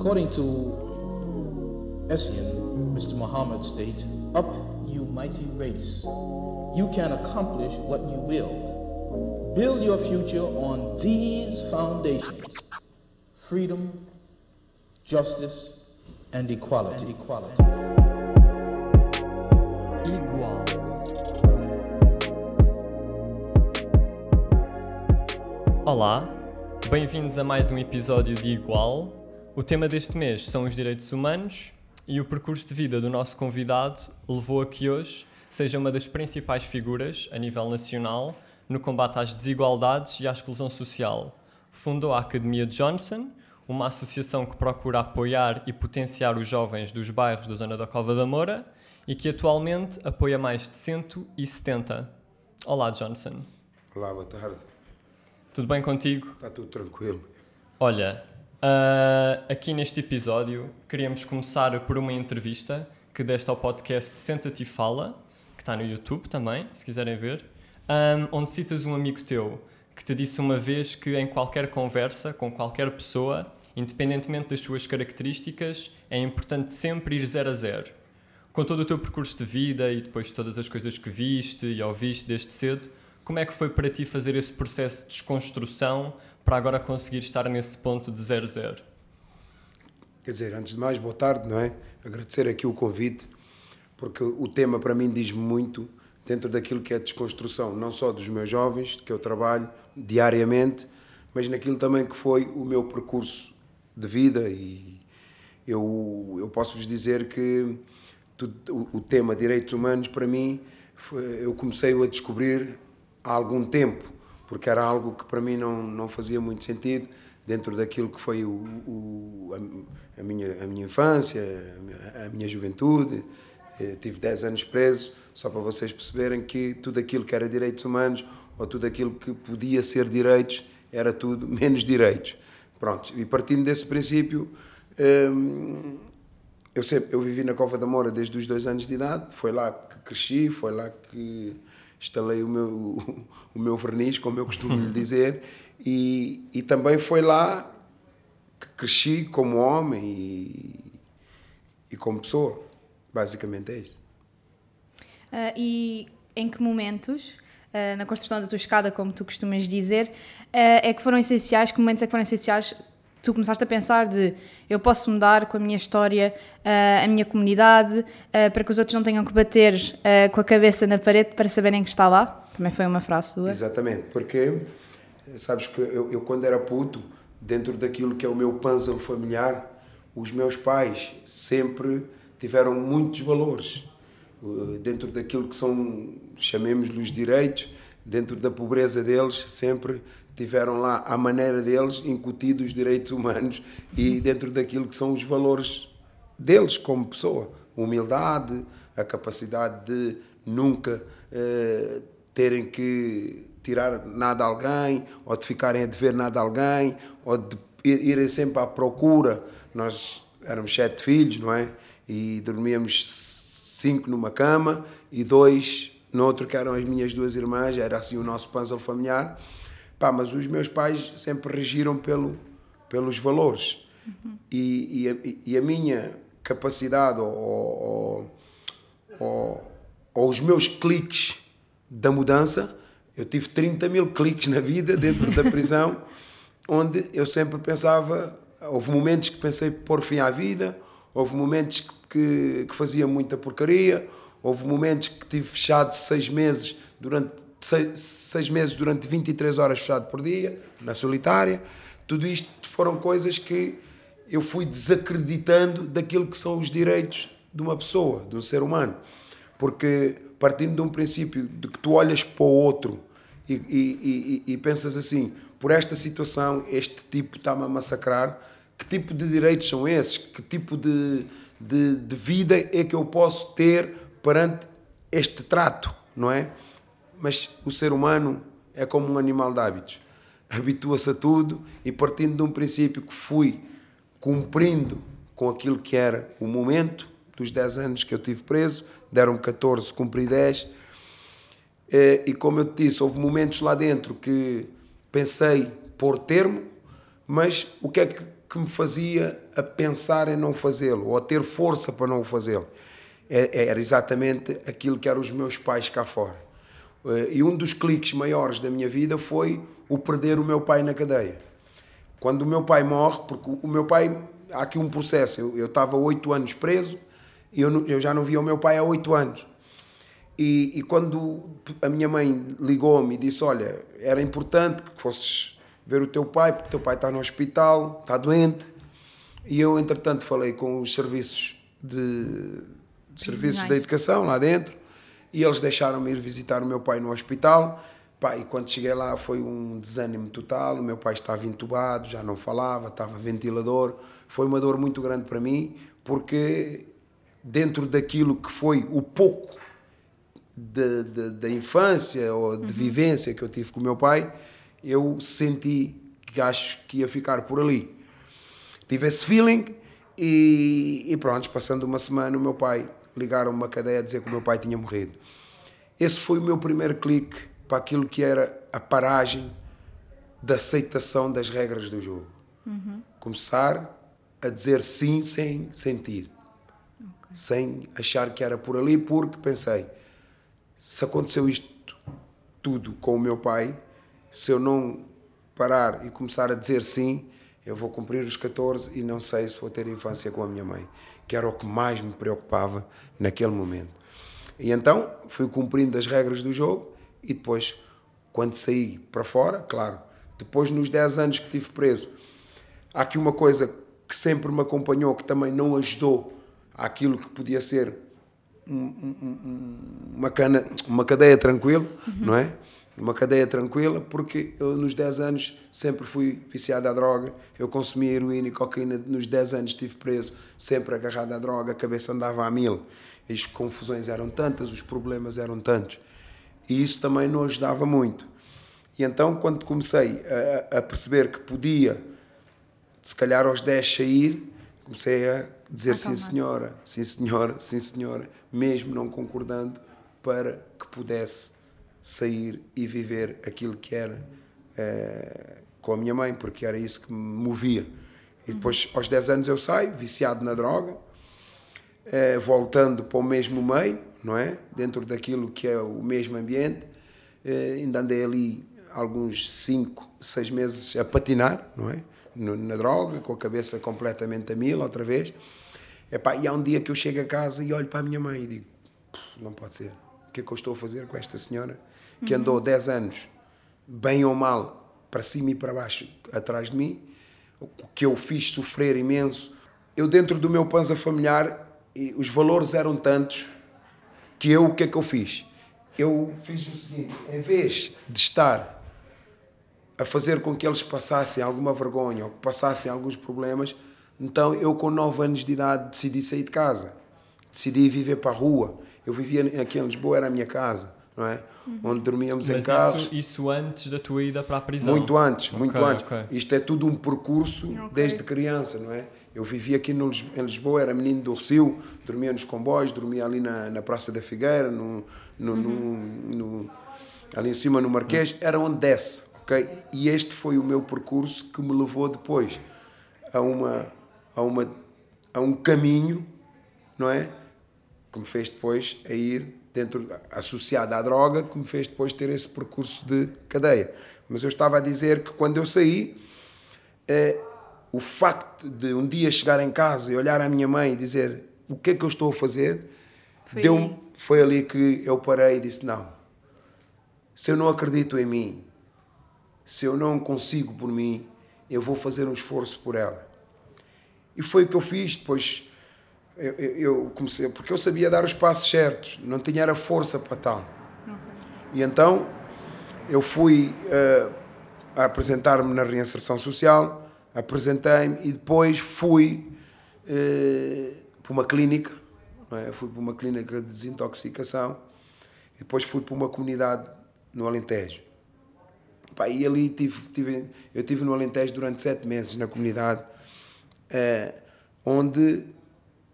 According to Essien, Mr. Muhammad states, Up, you mighty race. You can accomplish what you will. Build your future on these foundations freedom, justice, and equality. And equality. Igual. Olá, bem-vindos a mais um episódio de Igual. O tema deste mês são os direitos humanos e o percurso de vida do nosso convidado levou a que hoje seja uma das principais figuras a nível nacional no combate às desigualdades e à exclusão social. Fundou a Academia Johnson, uma associação que procura apoiar e potenciar os jovens dos bairros da zona da Cova da Moura e que atualmente apoia mais de 170. Olá, Johnson. Olá, boa tarde. Tudo bem contigo? Está tudo tranquilo. Olha, uh, aqui neste episódio queríamos começar por uma entrevista que deste ao podcast Senta-te e Fala, que está no YouTube também, se quiserem ver, um, onde citas um amigo teu que te disse uma vez que em qualquer conversa com qualquer pessoa, independentemente das suas características, é importante sempre ir zero a zero. Com todo o teu percurso de vida e depois todas as coisas que viste e ouviste desde cedo, como é que foi para ti fazer esse processo de desconstrução para agora conseguir estar nesse ponto de zero zero? Quer dizer, antes de mais, boa tarde, não é? Agradecer aqui o convite, porque o tema para mim diz muito dentro daquilo que é desconstrução, não só dos meus jovens, que eu trabalho diariamente, mas naquilo também que foi o meu percurso de vida e eu, eu posso vos dizer que o, o tema direitos humanos para mim foi, eu comecei a descobrir há algum tempo, porque era algo que para mim não, não fazia muito sentido dentro daquilo que foi o, o a, a, minha, a minha infância, a minha juventude. Eu tive 10 anos preso, só para vocês perceberem que tudo aquilo que era direitos humanos ou tudo aquilo que podia ser direitos era tudo menos direitos. Pronto, e partindo desse princípio, hum, eu, sempre, eu vivi na Cova da Moura desde os dois anos de idade, foi lá que cresci, foi lá que instalei o meu, o meu verniz, como eu costumo lhe dizer, e, e também foi lá que cresci como homem e, e como pessoa. Basicamente é isso. Uh, e em que momentos, uh, na construção da tua escada, como tu costumas dizer, uh, é que foram essenciais, que momentos é que foram essenciais tu começaste a pensar de eu posso mudar com a minha história uh, a minha comunidade uh, para que os outros não tenham que bater uh, com a cabeça na parede para saberem que está lá? Também foi uma frase sua. Exatamente, porque sabes que eu, eu quando era puto, dentro daquilo que é o meu puzzle familiar, os meus pais sempre tiveram muitos valores dentro daquilo que são, chamemos-lhes direitos, dentro da pobreza deles, sempre tiveram lá, à maneira deles, incutido os direitos humanos e dentro daquilo que são os valores deles como pessoa. Humildade, a capacidade de nunca eh, terem que tirar nada a alguém, ou de ficarem a dever nada a alguém, ou de irem sempre à procura. Nós éramos sete filhos, não é? E dormíamos cinco numa cama e dois no outro, que eram as minhas duas irmãs, era assim o nosso puzzle familiar Pá, mas os meus pais sempre regiram pelo, pelos valores. Uhum. E, e, a, e, a, minha capacidade ou, ou, ou, os meus cliques da mudança, eu tive 30 mil cliques na vida dentro da prisão, onde eu sempre pensava, houve momentos que pensei pôr fim à vida, houve momentos que, que fazia muita porcaria, houve momentos que tive fechado seis meses durante seis, seis meses durante 23 horas fechado por dia, na solitária. Tudo isto foram coisas que eu fui desacreditando daquilo que são os direitos de uma pessoa, de um ser humano. Porque partindo de um princípio de que tu olhas para o outro e, e, e, e pensas assim, por esta situação, este tipo está-me a massacrar, que tipo de direitos são esses? Que tipo de, de, de vida é que eu posso ter perante este trato, não é? Mas o ser humano é como um animal de hábitos. Habitua-se a tudo e partindo de um princípio que fui cumprindo com aquilo que era o momento dos 10 anos que eu tive preso, deram-me 14, cumpri 10. Eh, e como eu te disse, houve momentos lá dentro que pensei pôr termo, mas o que é que me fazia a pensar em não fazê-lo ou a ter força para não o fazê-lo. É, era exatamente aquilo que eram os meus pais cá fora. Eh, e um dos cliques maiores da minha vida foi o perder o meu pai na cadeia. Quando o meu pai morre, porque o meu pai, há aqui um processo, eu, eu estava oito anos preso e eu, eu já não via o meu pai há oito anos. E, e, quando a minha mãe ligou-me e disse: Olha, era importante que fosses ver o teu pai, porque o teu pai está no hospital, está doente. E eu, entretanto, falei com os serviços de, de serviços da educação lá dentro e eles deixaram-me ir visitar o meu pai no hospital. Pá, e quando cheguei lá foi um desânimo total. O meu pai estava entubado, já não falava, estava ventilador. Foi uma dor muito grande para mim, porque dentro daquilo que foi o pouco da infância ou de uhum. vivência que eu tive com o meu pai, eu senti que acho que ia ficar por ali. Tive esse feeling e, e pronto, passando uma semana, o meu pai ligaram uma cadeia a dizer que o meu pai tinha morrido. Esse foi o meu primeiro clique para aquilo que era a paragem da aceitação das regras do jogo. Uhum. Começar a dizer sim sem sentir. Okay. Sem achar que era por ali, porque pensei, se aconteceu isto tudo com o meu pai, se eu não parar e começar a dizer sim, eu vou cumprir os 14 e não sei se vou ter infância com a minha mãe, que era o que mais me preocupava naquele momento. E então fui cumprindo as regras do jogo e depois, quando saí para fora, claro, depois nos 10 anos que estive preso, há aqui uma coisa que sempre me acompanhou, que também não ajudou àquilo que podia ser uma, cana, uma cadeia tranquila, uhum. não é? Uma cadeia tranquila, porque eu nos 10 anos sempre fui viciado à droga, eu consumia heroína e cocaína, nos 10 anos estive preso, sempre agarrado à droga, a cabeça andava a mil, as confusões eram tantas, os problemas eram tantos, e isso também não ajudava muito. E então, quando comecei a, a perceber que podia, se calhar aos 10 sair, comecei a dizer sim senhora, sim senhora, sim senhora, mesmo não concordando, para que pudesse sair e viver aquilo que era eh, com a minha mãe, porque era isso que me movia. E depois, aos 10 anos, eu saio, viciado na droga, eh, voltando para o mesmo meio, não é? Dentro daquilo que é o mesmo ambiente. Eh, ainda andei ali alguns 5, 6 meses a patinar, não é? na droga, com a cabeça completamente a mil, outra vez. Epá, e há um dia que eu chego a casa e olho para a minha mãe e digo: não pode ser. O que é que eu estou a fazer com esta senhora que andou 10 anos, bem ou mal, para cima e para baixo, atrás de mim, que eu fiz sofrer imenso. Eu, dentro do meu panza familiar, os valores eram tantos que eu, o que é que eu fiz? Eu fiz o seguinte: em vez de estar a fazer com que eles passassem alguma vergonha ou que passassem alguns problemas, então eu, com 9 anos de idade, decidi sair de casa. Decidi viver para a rua. Eu vivia aqui em Lisboa, era a minha casa não é? Uhum. Onde dormíamos Mas em carros. Isso, isso antes da tua ida para a prisão? Muito antes, muito okay, antes. Okay. Isto é tudo um percurso okay. desde criança, não é? Eu vivia aqui no, em Lisboa, era menino do Recio, dormia nos comboios, dormia ali na, na Praça da Figueira, no, no, uhum. no, no ali em cima no Marquês, era onde desce, ok? E este foi o meu percurso que me levou depois a, uma, a, uma, a um caminho, não é? Que me fez depois a ir dentro associada à droga que me fez depois ter esse percurso de cadeia. Mas eu estava a dizer que quando eu saí, eh, o facto de um dia chegar em casa e olhar à minha mãe e dizer o que é que eu estou a fazer, foi, deu foi ali que eu parei e disse: não, se eu não acredito em mim, se eu não consigo por mim, eu vou fazer um esforço por ela. E foi o que eu fiz. Depois eu, eu, comecei, porque eu sabia dar os passos certos, não tinha a força para tal. Okay. E então eu fui uh, apresentar-me na reinserção social, apresentei-me e depois fui uh, para uma clínica, é? fui para uma clínica de desintoxicação e depois fui para uma comunidade no Alentejo. Pá, e ali tive, tive, eu tive no Alentejo durante sete meses na comunidade, uh, onde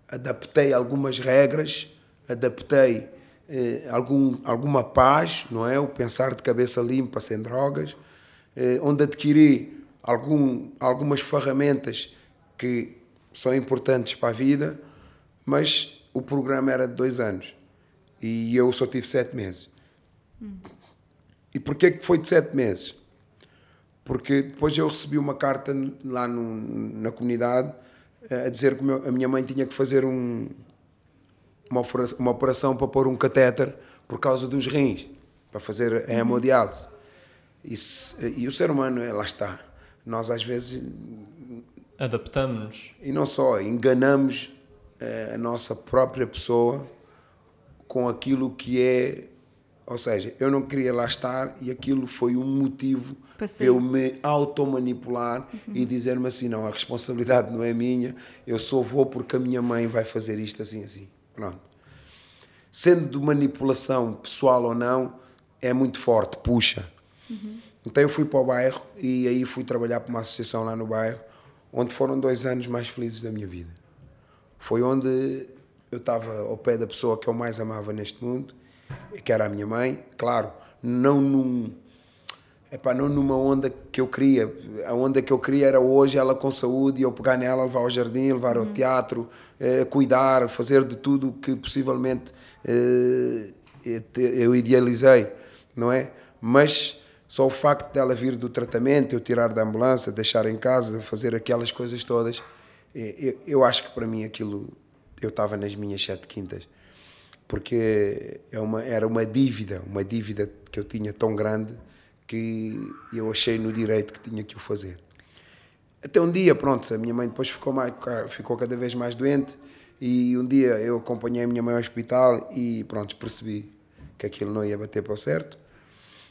adaptei algumas regras, adaptei eh, algum, alguma paz, não é? O pensar de cabeça limpa, sem drogas, eh, onde adquiri algum, algumas ferramentas que são importantes para a vida, mas o programa era de dois anos e eu só tive sete meses. E porquê que foi de sete meses? Porque depois eu recebi uma carta lá no, na comunidade a dizer que a minha mãe tinha que fazer um, uma, operação, uma operação para pôr um catéter por causa dos rins, para fazer a hemodiálise. E, e o ser humano, lá está. Nós às vezes. Adaptamos-nos. E não só, enganamos eh, a nossa própria pessoa com aquilo que é. Ou seja, eu não queria lá estar e aquilo foi um motivo para eu me automanipular uhum. e dizer-me assim: não, a responsabilidade não é minha, eu só vou porque a minha mãe vai fazer isto assim, assim. Pronto. Sendo de manipulação pessoal ou não, é muito forte, puxa. Uhum. Então eu fui para o bairro e aí fui trabalhar para uma associação lá no bairro, onde foram dois anos mais felizes da minha vida. Foi onde eu estava ao pé da pessoa que eu mais amava neste mundo, que era a minha mãe. Claro, não num. Epá, não numa onda que eu queria. A onda que eu queria era hoje ela com saúde e eu pegar nela, levar ao jardim, levar ao uhum. teatro, eh, cuidar, fazer de tudo que possivelmente eh, eu idealizei, não é? Mas só o facto dela vir do tratamento, eu tirar da ambulância, deixar em casa, fazer aquelas coisas todas, eu, eu acho que para mim aquilo, eu estava nas minhas sete quintas. Porque é uma, era uma dívida, uma dívida que eu tinha tão grande que eu achei no direito que tinha que o fazer. Até um dia, pronto, a minha mãe depois ficou, mais, ficou cada vez mais doente e um dia eu acompanhei a minha mãe ao hospital e pronto, percebi que aquilo não ia bater para o certo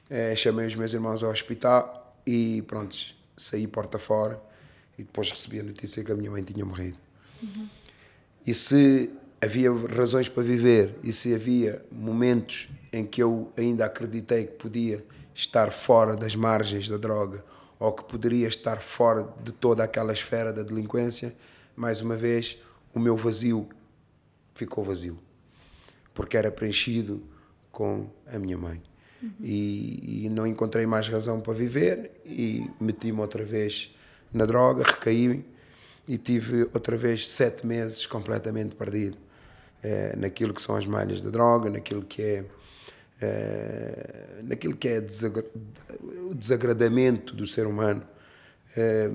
é, chamei os meus irmãos ao hospital e pronto, saí porta fora e depois recebi a notícia que a minha mãe tinha morrido. Uhum. E se havia razões para viver e se havia momentos em que eu ainda acreditei que podia estar fora das margens da droga ou que poderia estar fora de toda aquela esfera da delinquência, mais uma vez o meu vazio ficou vazio, porque era preenchido com a minha mãe. Uhum. E, e, não encontrei mais razão para viver e meti-me outra vez na droga, recaí e tive outra vez sete meses completamente perdido é, naquilo que são as malhas da droga, naquilo que é, é naquilo que é desagra o desagradamento do ser humano. É,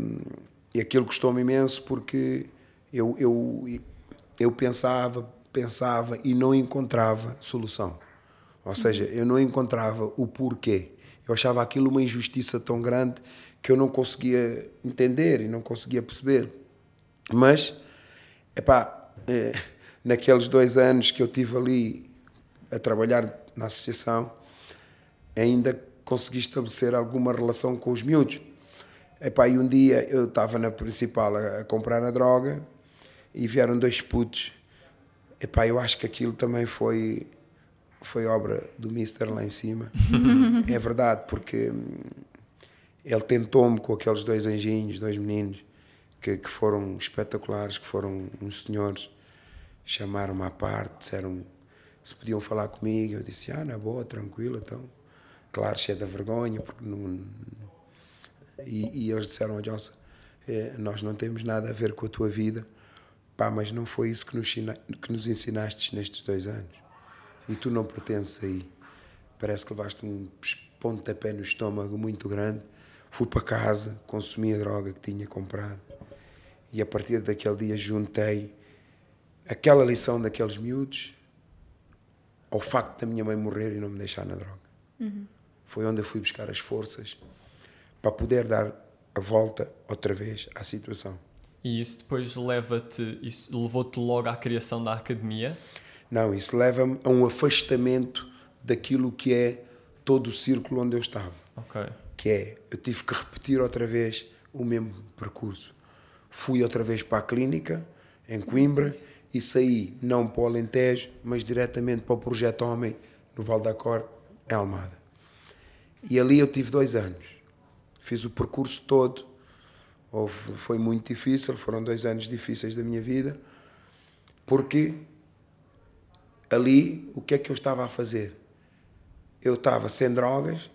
e aquilo custou-me imenso porque eu, eu, eu pensava, pensava e não encontrava solução. Ou seja, eu não encontrava o porquê. Eu achava aquilo uma injustiça tão grande que eu não conseguia entender e não conseguia perceber. Mas, epá, é, naqueles dois anos que eu tive ali a trabalhar na associação, ainda consegui estabelecer alguma relação com os miúdos. Epá, e um dia eu estava na principal a, a, comprar a droga e vieram dois putos. Epá, eu acho que aquilo também foi foi obra do Mister lá em cima. é verdade, porque hum, ele tentou-me com aqueles dois anjinhos, dois meninos, que, que foram espetaculares, que foram uns senhores, chamaram-me à parte, disseram se podiam falar comigo. Eu disse, ah, na boa, tranquilo, então. Claro, cheio da vergonha, porque não. E, e eles disseram, oh, Jossa, eh, nós não temos nada a ver com a tua vida, pá, mas não foi isso que nos, que nos ensinaste nestes dois anos e tu não pertences aí. Parece que levaste um pontapé no estômago muito grande. Fui para casa, consumi a droga que tinha comprado e a partir daquele dia juntei aquela lição daqueles miúdos ao facto da minha mãe morrer e não me deixar na droga. Uhum. Foi onde eu fui buscar as forças para poder dar a volta outra vez à situação. E isso depois leva-te, isso levou-te logo à criação da academia? Não, isso leva-me a um afastamento daquilo que é todo o círculo onde eu estava. Okay. Que é, eu tive que repetir outra vez o mesmo percurso. Fui outra vez para a clínica, em Coimbra, e saí não para o Alentejo, mas diretamente para o Projeto Homem, no Val da Cor, em Almada. E ali eu tive dois anos. Fiz o percurso todo. Houve, foi muito difícil, foram dois anos difíceis da minha vida, porque ali, o que é que eu estava a fazer? Eu estava sem drogas,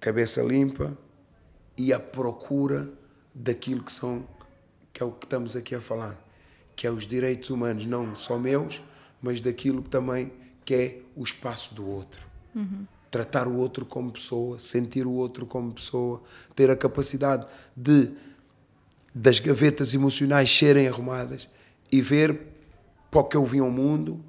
cabeça limpa e à procura daquilo que são que é o que estamos aqui a falar, que é os direitos humanos, não só meus, mas daquilo também que é o espaço do outro. Uhum. Tratar o outro como pessoa, sentir o outro como pessoa, ter a capacidade de das gavetas emocionais serem arrumadas e ver para o que eu vim ao mundo,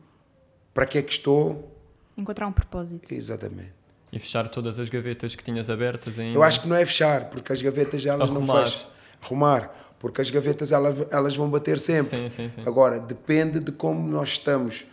para que é que estou. Encontrar um propósito. Exatamente. E fechar todas as gavetas que tinhas abertas ainda. Eu acho que não é fechar, porque as gavetas elas Arrumar. não fecham. Arrumar. Porque as gavetas elas, elas vão bater sempre. Sim, sim, sim. Agora, depende de como nós estamos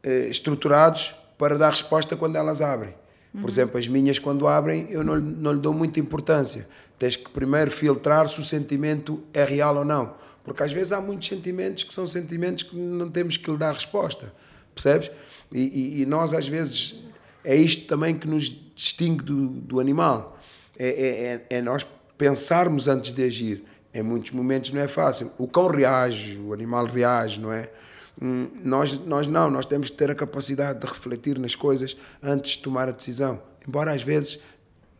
eh, estruturados para dar resposta quando elas abrem. Por exemplo, as minhas, quando abrem, eu não, não lhe dou muita importância. Tens que primeiro filtrar se o sentimento é real ou não. Porque às vezes há muitos sentimentos que são sentimentos que não temos que lhe dar resposta. Percebes? E, e- e nós, às vezes, é isto também que nos distingue do, do animal. É, é- é- é nós pensarmos antes de agir. Em muitos momentos não é fácil. O cão reage, o animal reage, não é? Hum, Nós, nós não, nós temos que ter a capacidade de refletir nas coisas antes de tomar a decisão. Embora às vezes,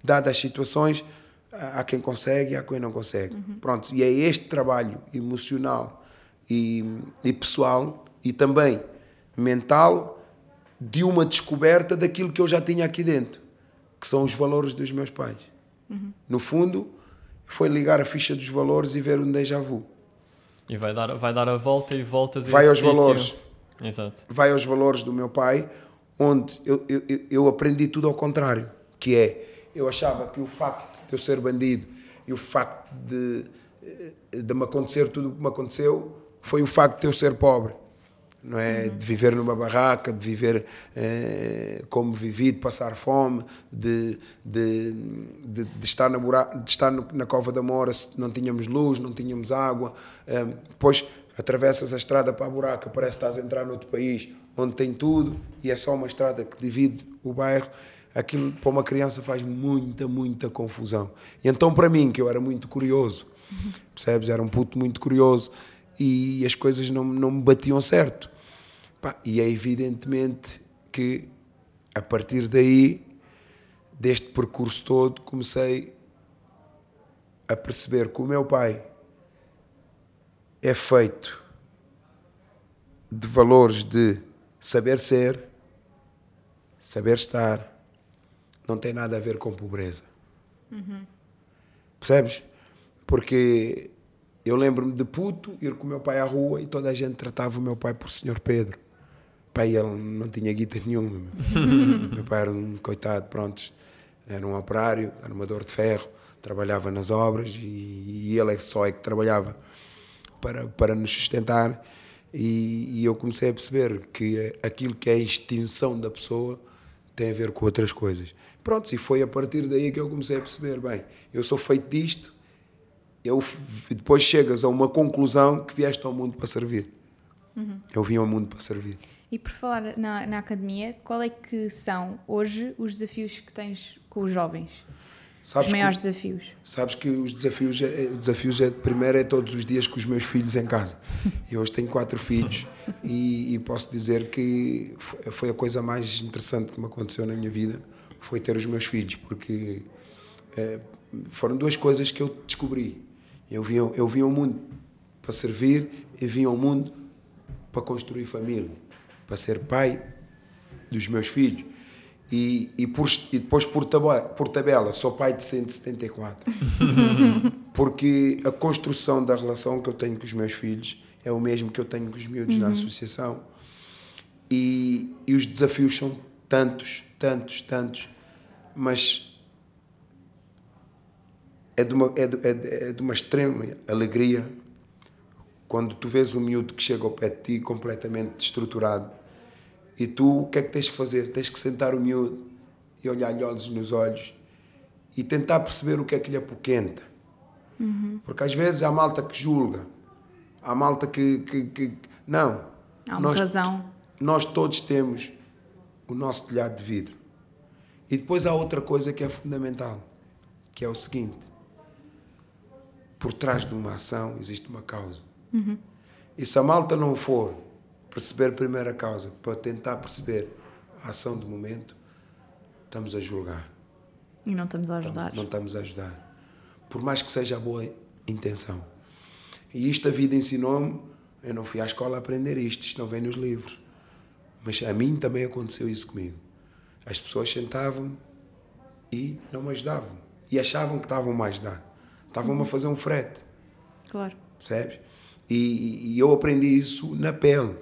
dadas as situações, há quem consegue e há quem não consegue. Pronto, e é este trabalho emocional e, e pessoal e também mental de uma descoberta daquilo que eu já tinha aqui dentro, que são os valores dos meus pais. No fundo, foi ligar a ficha dos valores e ver um déjà vu. E vai dar, vai dar a volta e voltas Vai aos sítio. valores. Exato. vai aos valores do meu pai, onde eu, eu, eu- eu aprendi tudo ao contrário, que é, eu achava que o facto de eu ser bandido e o facto de, de me acontecer tudo o que me aconteceu foi o facto de eu ser pobre, não é? De viver numa barraca, de viver eh, como vivi, de passar fome, de, de, de, de estar, na, de estar no- na cova da Mora, se não tínhamos luz, não tínhamos água. eh, depois atravessas a estrada para a buraca, parece que estás a entrar noutro país onde tem tudo e é só uma estrada que divide o bairro. Aquilo para uma criança faz muita, muita confusão. E então, para mim, que eu era muito curioso, percebes? Era um puto muito curioso e as coisas não, não me batiam certo. Pá, e é evidentemente que a partir daí, deste percurso todo, comecei a perceber que o meu pai é feito de valores de saber ser, saber estar, não tem nada a ver com pobreza. Percebes? Porque eu lembro-me de puto ir com o meu pai à rua e toda a gente tratava o meu pai por Senhor Pedro. Pai, ele não tinha guita nenhuma. Meu, meu pai era um coitado, pronto. Era um operário, armador de ferro, trabalhava nas obras e, e ele é só é que trabalhava para, para nos sustentar. E, e eu comecei a perceber que aquilo que é a extinção da pessoa tem a ver com outras coisas. Pronto, e foi a partir daí que eu comecei a perceber: bem, eu sou feito disto, eu depois chegas a uma conclusão que vieste ao mundo para servir. Eu vim ao mundo para servir. E por falar na, na academia, qual é que são hoje os desafios que tens com os jovens? Sabes os que- maiores desafios? Sabes que os desafios, é, os desafios é, primeiro é todos os dias com os meus filhos em casa. Eu hoje tenho quatro filhos e, e posso dizer que foi, a coisa mais interessante que me aconteceu na minha vida, foi ter os meus filhos, porque eh, foram duas coisas que eu descobri. Eu vim, eu vim ao mundo para servir e vim ao mundo para construir família, para ser pai dos meus filhos. E, e, por, e depois, por tabela, por tabela, sou pai de 174. Porque a construção da relação que eu tenho com os meus filhos é o mesmo que eu tenho com os miúdos na associação. E, e os desafios são tantos, tantos, tantos, mas é de uma, é de, é de- é de uma extrema alegria quando tu vês um miúdo que chega ao pé de ti completamente destruturado e tu o que é que tens que fazer? Tens que sentar o miúdo e olhar-lhe olhos nos olhos e tentar perceber o que é que lhe apoquenta. Porque às vezes há malta que julga, há malta que. que, que- não. Há uma razão. Nós todos temos o nosso telhado de vidro. E depois há outra coisa que é fundamental, que é o seguinte: por trás de uma ação existe uma causa. E se a malta não for perceber primeiro a causa para tentar perceber a ação do momento, estamos a julgar. E não estamos a ajudar. Estamos- não estamos a ajudar. Por mais que seja a boa intenção. E isto a vida ensinou-me. Eu não fui à escola aprender isto, isto não vem nos livros. Mas a mim também aconteceu isso comigo. As pessoas sentavam e não me ajudavam. E achavam que estavam mais a ajudar. Estavam-me a fazer um frete. Claro. Percebes? E, e eu aprendi isso na pele.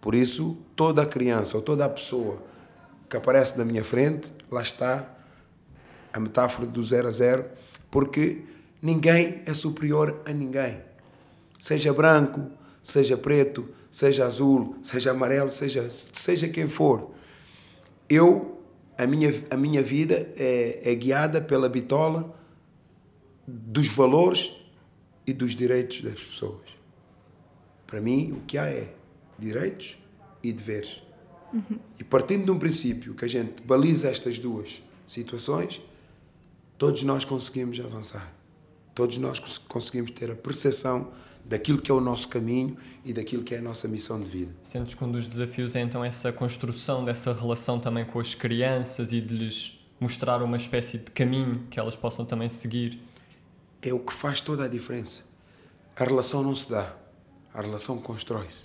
Por isso, toda criança ou toda pessoa que aparece na minha frente, lá está a metáfora do zero a zero, porque ninguém é superior a ninguém. Seja branco, seja preto, seja azul, seja amarelo, seja, seja quem for. Eu, a minha, a minha vida é, é guiada pela bitola dos valores e dos direitos das pessoas. Para mim, o que há é direitos e deveres. Uhum. E partindo de um princípio que a gente baliza estas duas situações, todos nós conseguimos avançar. Todos nós conseguimos ter a percepção daquilo que é o nosso caminho e daquilo que é a nossa missão de vida. Sentes que um dos desafios é então essa construção dessa relação também com as crianças e de lhes mostrar uma espécie de caminho que elas possam também seguir? É o que faz toda a diferença. A relação não se dá, a relação constrói-se.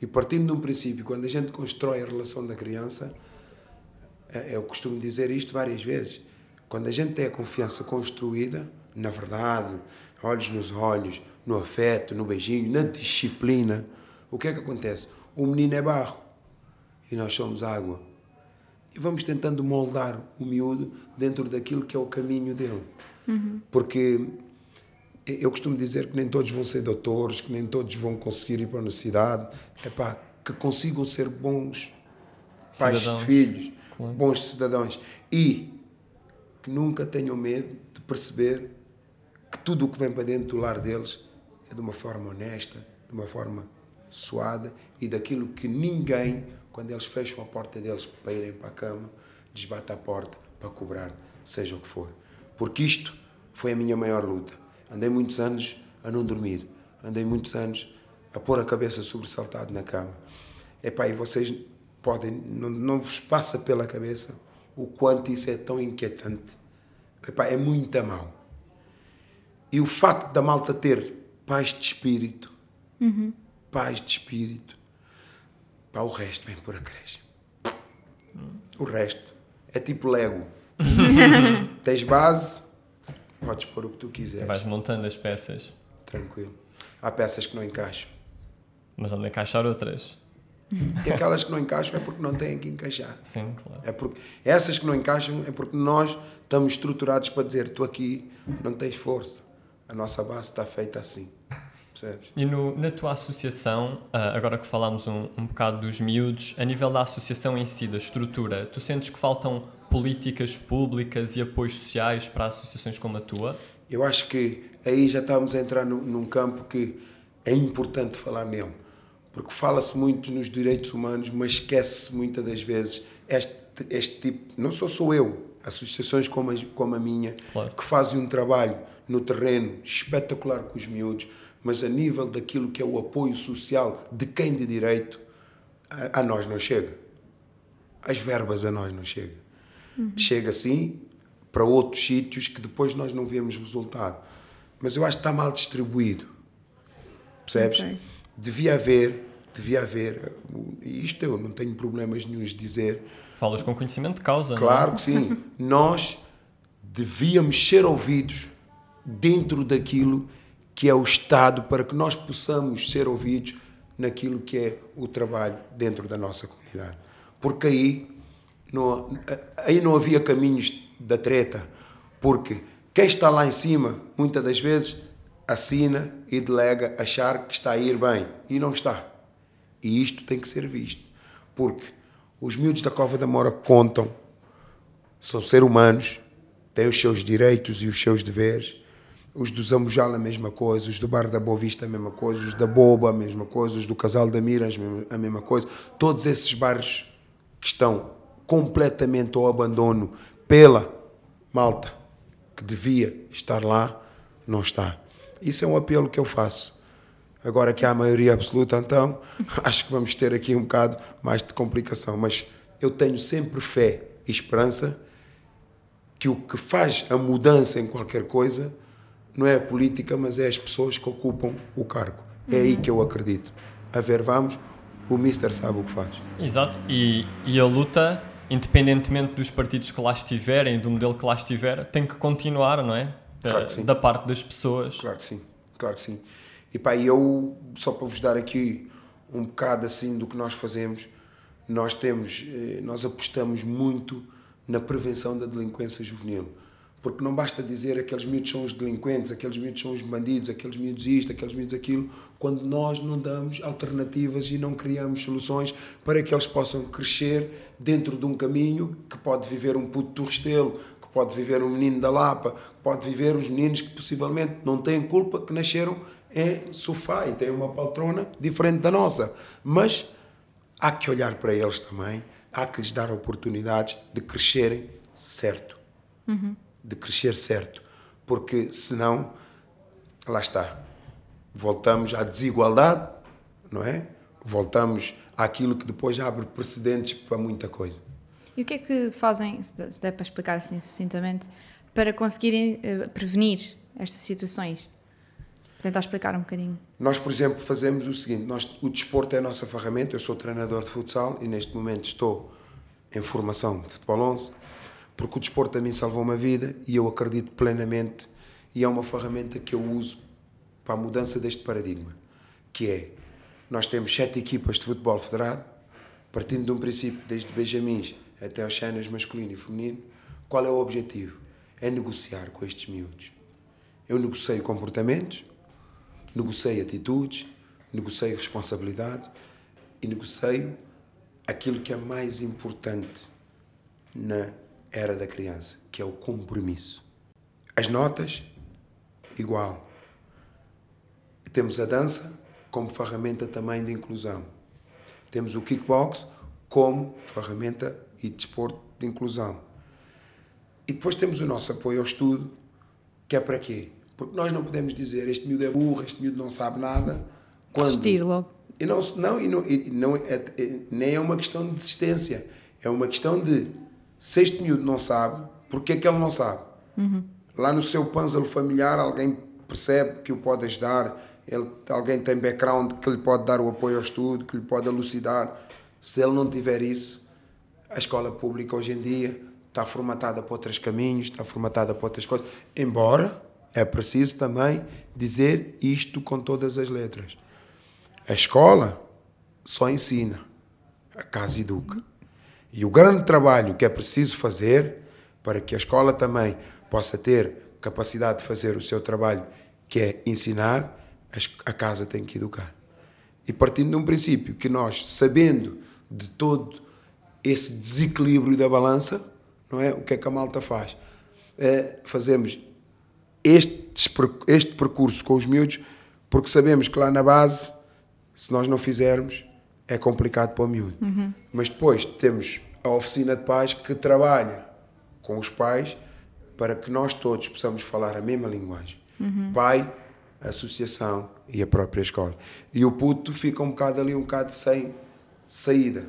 E partindo de um princípio, quando a gente constrói a relação da criança, é, eu costumo dizer isto várias vezes, quando a gente tem a confiança construída, na verdade, olhos nos olhos, no afeto, no beijinho, na disciplina, o que é que acontece? O menino é barro e nós somos água. E vamos tentando moldar o miúdo dentro daquilo que é o caminho dele. Uhum. Porque eu costumo dizer que nem todos vão ser doutores, que nem todos vão conseguir ir para a universidade. É pá, que consigam ser bons pais cidadãos. de filhos, claro. bons cidadãos. E que nunca tenham medo de perceber que tudo o que vem para dentro do lar deles é de uma forma honesta, de uma forma suada e daquilo que ninguém, quando eles fecham a porta deles para irem para a cama, desbate a porta para cobrar, seja o que for. Porque isto foi a minha maior luta. Andei muitos anos a não dormir, andei muitos anos a pôr a cabeça sobressaltado na cama. Epá, e vocês podem, não, não vos passa pela cabeça o quanto isso é tão inquietante. Epá, é muito mal. E o facto da malta ter paz de espírito, uhum. paz de espírito, pá, o resto vem por acréscimo. O resto é tipo Lego. Tens base, podes pôr o que tu quiseres. Vais montando as peças. Tranquilo. Há peças que não encaixam. Mas onde encaixar outras? E aquelas que não encaixam é porque não têm que encaixar. Sim, claro. É porque, essas que não encaixam é porque nós estamos estruturados para dizer: tu aqui não tens força a nossa base está feita assim. Percebes? E no, na tua associação, ah, agora que falámos um, um bocado dos miúdos, a nível da associação em si, da estrutura, tu sentes que faltam políticas públicas e apoios sociais para associações como a tua? Eu acho que aí já estamos a entrar num, num campo que é importante falar nele. Porque fala-se muito nos direitos humanos, mas esquece-se muitas das vezes este, este tipo. Não sou só eu, associações como a, como a minha, claro. que fazem um trabalho no terreno espetacular com os miúdos, mas a nível daquilo que é o apoio social de quem de direito, a, a nós não chega. As verbas a nós não chega. Uhum. Chega sim para outros sítios que depois nós não vemos resultado. Mas eu acho que está mal distribuído. Percebes? Okay. Devia haver, devia haver, e isto eu não tenho problemas nenhums de dizer. Falas com conhecimento de causa, Claro não é? que sim. nós devíamos ser ouvidos dentro daquilo que é o Estado para que nós possamos ser ouvidos naquilo que é o trabalho dentro da nossa comunidade. Porque aí não, aí não havia caminhos da treta, porque quem está lá em cima, muitas das vezes, assina e delega achar que está a ir bem e não está. E isto tem que ser visto, porque os miúdos da Cova da Mora contam, são seres humanos, têm os seus direitos e os seus deveres os do Zamujal a mesma coisa, os do Bar da Boa Vista a mesma coisa, os da Boba a mesma coisa, os do Casal da Miras a mesma coisa. Todos esses bairros que estão completamente ao abandono pela malta que devia estar lá, não está. Isso é um apelo que eu faço. Agora que há a maioria absoluta, então, acho que vamos ter aqui um bocado mais de complicação. Mas eu tenho sempre fé e esperança que o que faz a mudança em qualquer coisa não é a política, mas é as pessoas que ocupam o cargo. É aí que eu acredito. A ver, vamos, o Mister sabe o que faz. Exato, e, e a luta, independentemente dos partidos que lá estiverem, do modelo que lá estiver, tem que continuar, não é? Da, Claro que sim. da parte das pessoas. Claro que sim, claro que sim. E pá, eu, só para vos dar aqui um bocado assim do que nós fazemos, nós temos, eh, nós apostamos muito na prevenção da delinquência juvenil. Porque não basta dizer aqueles miúdos são os delinquentes, aqueles miúdos são os bandidos, aqueles miúdos isto, aqueles miúdos aquilo, quando nós não damos alternativas e não criamos soluções para que eles possam crescer dentro de um caminho que pode viver um puto do Restelo, que pode viver um menino da Lapa, que pode viver os meninos que possivelmente não têm culpa, que nasceram em sofá e têm uma poltrona diferente da nossa. Mas há que olhar para eles também, há que lhes dar oportunidades de crescerem certo. De crescer certo. Porque senão, lá está, voltamos à desigualdade, não é? Voltamos àquilo que depois abre precedentes para muita coisa. E o que é que fazem, se der para explicar assim sucintamente, para conseguirem eh, prevenir estas situações? Tentar explicar um bocadinho. Nós, por exemplo, fazemos o seguinte: nós, o desporto é a nossa ferramenta. Eu sou treinador de futsal e neste momento estou em formação de futebol 11, porque o desporto a mim salvou uma vida e eu acredito plenamente e é uma ferramenta que eu uso para a mudança deste paradigma, que é nós temos sete equipas de futebol federado, partindo de um princípio desde Benjamins até aos cenas masculino e feminino. Qual é o objetivo? É negociar com estes miúdos. Eu negocio comportamentos, negocio atitudes, negocio responsabilidade e negocio aquilo que é mais importante na era da criança, que é o compromisso. As notas, igual. Temos a dança como ferramenta também de inclusão. Temos o kickbox como ferramenta e desporto de inclusão. E depois temos o nosso apoio ao estudo, que é para quê? Porque nós não podemos dizer este miúdo é burro, este miúdo não sabe nada. Quando... Desistir logo. E não, não, e não, e não é, é- nem é uma questão de desistência. É uma questão de se este miúdo não sabe, porque é que ele não sabe? Lá no seu puzzle familiar, alguém percebe que o pode ajudar, ele, alguém tem background que lhe pode dar o apoio ao estudo, que lhe pode elucidar. Se ele não tiver isso, a escola pública hoje em dia está formatada para outros caminhos, está formatada para outras coisas. Embora é preciso também dizer isto com todas as letras. A escola só ensina, a casa educa. E o grande trabalho que é preciso fazer para que a escola também possa ter capacidade de fazer o seu trabalho, que é ensinar, a casa tem que educar. E partindo de um princípio que nós, sabendo de todo esse desequilíbrio da balança, não é? O que é que a malta faz? É, fazemos estes este percurso com os miúdos, porque sabemos que lá na base, se nós não fizermos, é complicado para o miúdo. Mas depois temos a oficina de pais que trabalha com os pais para que nós todos possamos falar a mesma linguagem. Pai, associação e a própria escola. E o puto fica um bocado ali, um bocado sem saída.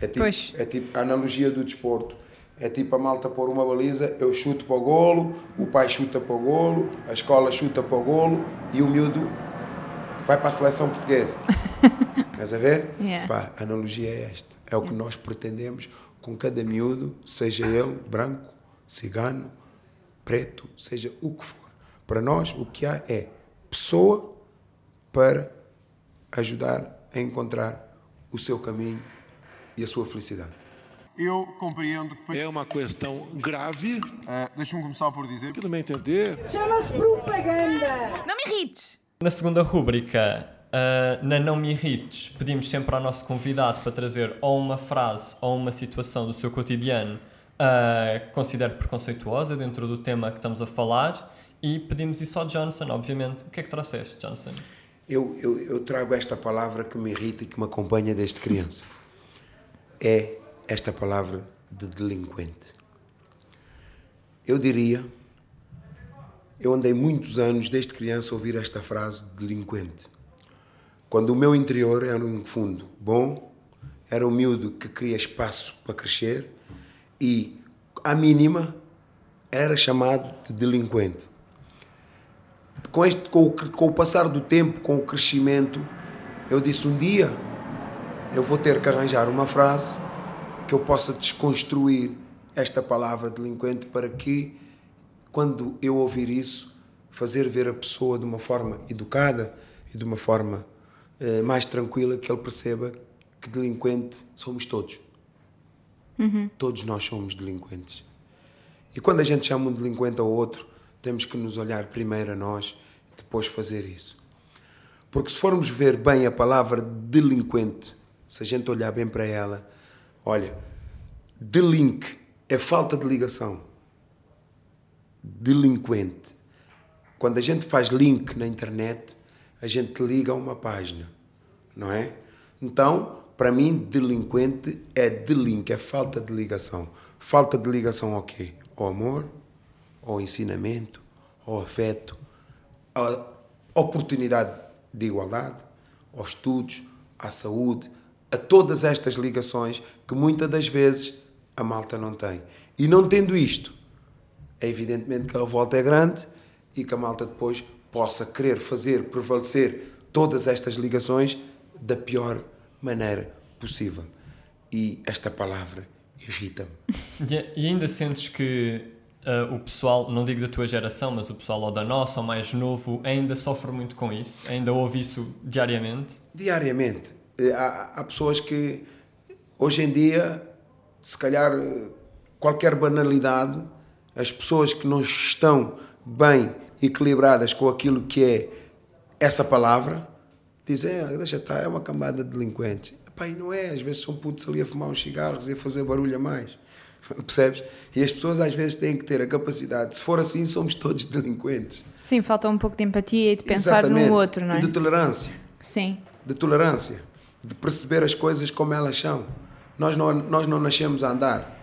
É tipo, Pois. é tipo a analogia do desporto. É tipo a malta pôr uma baliza, eu chuto para o golo, o pai chuta para o golo, a escola chuta para o golo e o miúdo vai para a seleção portuguesa. Estás a ver? Yeah. Pá, a analogia é esta. É o que nós pretendemos com cada miúdo, seja ele branco, cigano, preto, seja o que for. Para nós, o que há é pessoa para ajudar a encontrar o seu caminho e a sua felicidade. Eu compreendo que. É uma questão grave, Ah, Deixa-me começar por dizer. no meu entender, Chama-se propaganda. Não me irrites! Na segunda rúbrica, ah, na Não Me Irrites, pedimos sempre ao nosso convidado para trazer ou uma frase ou uma situação do seu cotidiano ah, que considere preconceituosa dentro do tema que estamos a falar e pedimos isso ao Johnson, obviamente. O que é que trouxeste, Johnson? Eu, eu, eu trago esta palavra que me irrita e que me acompanha desde criança. É esta palavra de delinquente. Eu diria, eu andei muitos anos desde criança a ouvir esta frase de delinquente. Quando o meu interior era um fundo bom, era um miúdo que queria espaço para crescer e, à mínima, era chamado de delinquente. com, este, com, o, com o passar do tempo, com o crescimento, eu disse um dia eu vou ter que arranjar uma frase que eu possa desconstruir esta palavra delinquente para que, quando eu ouvir isso, fazer ver a pessoa de uma forma educada e de uma forma mais tranquila, que ele perceba que delinquente somos todos. Todos nós somos delinquentes. E quando a gente chama um delinquente ao outro, temos que nos olhar primeiro a nós e depois fazer isso. Porque se formos ver bem a palavra delinquente, se a gente olhar bem para ela, olha, delink é falta de ligação. Delinquente. Quando a gente faz link na internet, a gente liga a uma página, não é? Então, para mim, delinquente é delink, é falta de ligação. Falta de ligação ao quê? Ao amor, ao ensinamento, ao afeto, à oportunidade de igualdade, aos estudos, à saúde, a todas estas ligações que muitas das vezes a malta não tem. E não tendo isto, é evidentemente que a revolta é grande e que a malta depois possa querer fazer prevalecer todas estas ligações da pior maneira possível. E esta palavra irrita-me. E, ainda sentes que ah, o pessoal, não digo da tua geração, mas o pessoal ou da nossa ou mais novo, ainda sofre muito com isso? Ainda ouve isso diariamente? Diariamente. Eh, Há, há pessoas que, hoje em dia, se calhar, eh, qualquer banalidade, as pessoas que não estão bem equilibradas com aquilo que é essa palavra, dizem, ah, deixa estar, é uma camada de delinquentes. E não é, às vezes são putos ali a fumar uns cigarros e a fazer barulho a mais. Percebes? E as pessoas às vezes têm que ter a capacidade, se for assim, somos todos delinquentes. Sim, falta um pouco de empatia e de pensar Exatamente. no outro, não é? E de tolerância. Sim. de tolerância, de perceber as coisas como elas são. Nós não, nós não nascemos a andar,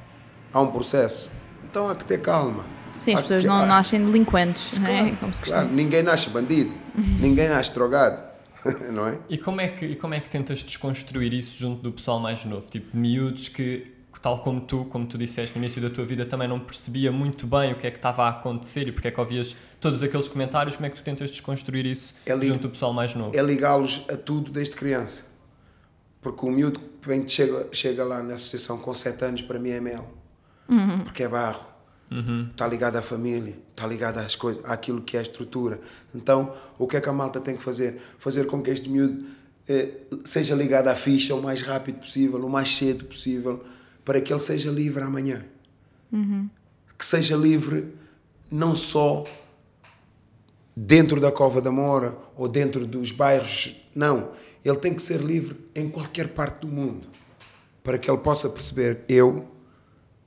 há um processo. Então há que ter calma. Sim, as pessoas não há- nascem delinquentes, não é? Claro, Como se claro, ninguém nasce bandido, ninguém nasce drogado, não é? E como é, que, e como é que tentas desconstruir isso junto do pessoal mais novo? Tipo, miúdos que, tal como tu, como tu disseste no início da tua vida, também não percebia muito bem o que é que estava a acontecer e porque é que ouvias todos aqueles comentários, como é que tu tentas desconstruir isso É li- junto do pessoal mais novo? É ligá-los a tudo desde criança. Porque o miúdo que vem, chega, chega lá na associação com 7 anos, para mim é mel. Porque é barro. Está ligado à família, está ligado às coisas, àquilo que é a estrutura. Então, o que é que a malta tem que fazer? Fazer com que este miúdo eh, seja ligado à ficha o mais rápido possível, o mais cedo possível, para que ele seja livre amanhã. Que seja livre não só dentro da Cova da Moura ou dentro dos bairros. Não. Ele tem que ser livre em qualquer parte do mundo. Para que ele possa perceber: eu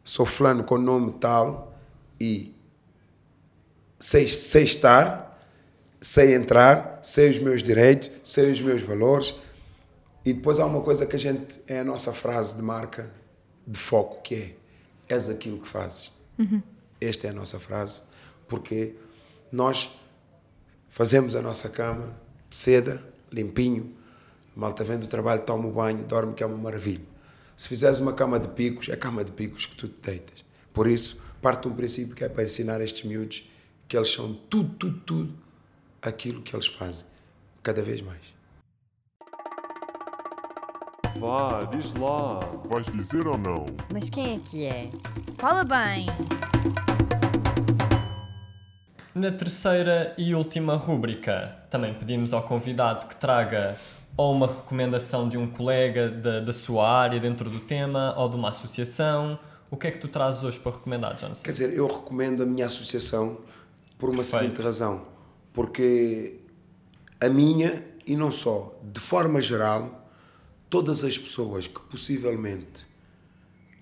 sou fulano com nome tal e sei, sei estar, sei entrar, sei os meus direitos, sei os meus valores. E depois há uma coisa que a gente. É a nossa frase de marca de foco, que é: és aquilo que fazes. Esta é a nossa frase, porque nós fazemos a nossa cama de seda, limpinho, a malta vem do trabalho, toma o banho, dorme, que é uma maravilha. Se fizeres uma cama de picos, é cama de picos que tu te deitas. Por isso, parte de um princípio que é para ensinar estes miúdos que eles são tudo, tudo, tudo aquilo que eles fazem, cada vez mais. Vá, diz lá. Vais dizer ou não? Mas quem é que é? Fala bem. Na terceira e última rúbrica, também pedimos ao convidado que traga ou uma recomendação de um colega da, da sua área dentro do tema, ou de uma associação. O que é que tu trazes hoje para recomendar, Johnson? Quer dizer, eu recomendo a minha associação por uma Perfeito. seguinte razão. Porque a minha, e não só, de forma geral, todas as pessoas que possivelmente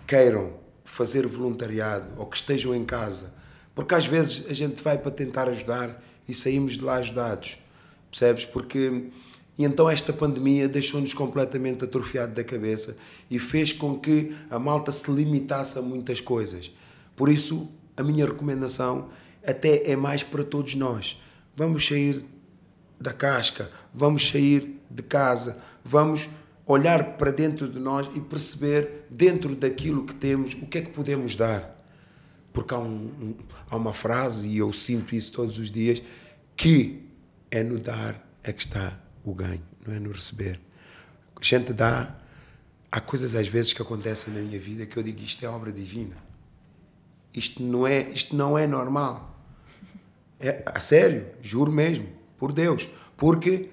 queiram fazer voluntariado ou que estejam em casa, porque às vezes a gente vai para tentar ajudar e saímos de lá ajudados, percebes? Porque e então esta pandemia deixou-nos completamente atrofiado da cabeça e fez com que a malta se limitasse a muitas coisas. Por isso, a minha recomendação até é mais para todos nós. Vamos sair da casca, vamos sair de casa, vamos olhar para dentro de nós e perceber dentro daquilo que temos o que é que podemos dar. Porque há, um- um- há uma frase, e eu sinto isso todos os dias, que é no dar é que está o ganho, não é no receber. A gente dá. Há coisas às vezes que acontecem na minha vida que eu digo isto é obra divina. Isto não é, isto não é normal. É, a sério, juro mesmo, por Deus. Porque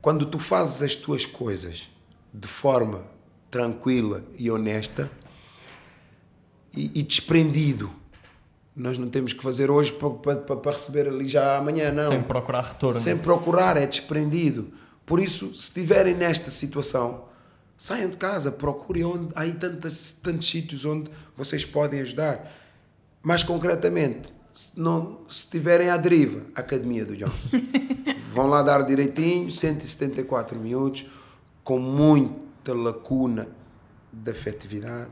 quando tu fazes as tuas coisas de forma tranquila e honesta e, e desprendido, nós não temos que fazer hoje para, para, para receber ali já amanhã, não. Sem procurar retorno. Sem procurar, é desprendido. Por isso, se estiverem nesta situação, saiam de casa, procurem onde há aí tantos, tantos sítios onde vocês podem ajudar. Mais concretamente, se, não, se estiverem à deriva, Academia do Johnson. Vão lá dar direitinho, 174 minutos, com muita lacuna de afetividade,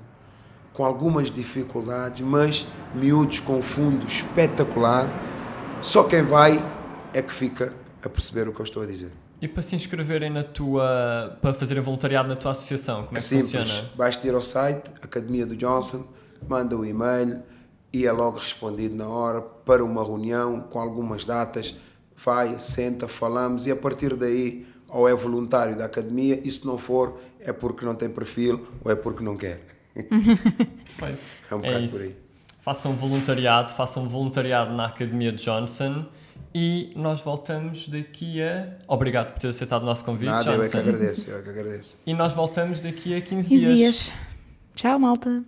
com algumas dificuldades, mas miúdos com fundo espetacular. Só quem vai é que fica a perceber o que eu estou a dizer. E para se inscreverem na tua. para fazerem voluntariado na tua associação, como é, É que simples. funciona? Vais-te ir ao site, Academia do Johnson, manda o e-mail e é logo respondido na hora para uma reunião com algumas datas. Vai, senta, falamos e a partir daí, ou é voluntário da academia, e se não for, é porque não tem perfil ou é porque não quer. Perfeito. É um É isso. por aí. Façam voluntariado, façam voluntariado na Academia de Johnson e nós voltamos daqui a. Obrigado por ter aceitado o nosso convite, Nada, eu é que Johnson. agradeço, eu é que agradeço. E nós voltamos daqui a 15, 15 dias. dias. Tchau, malta.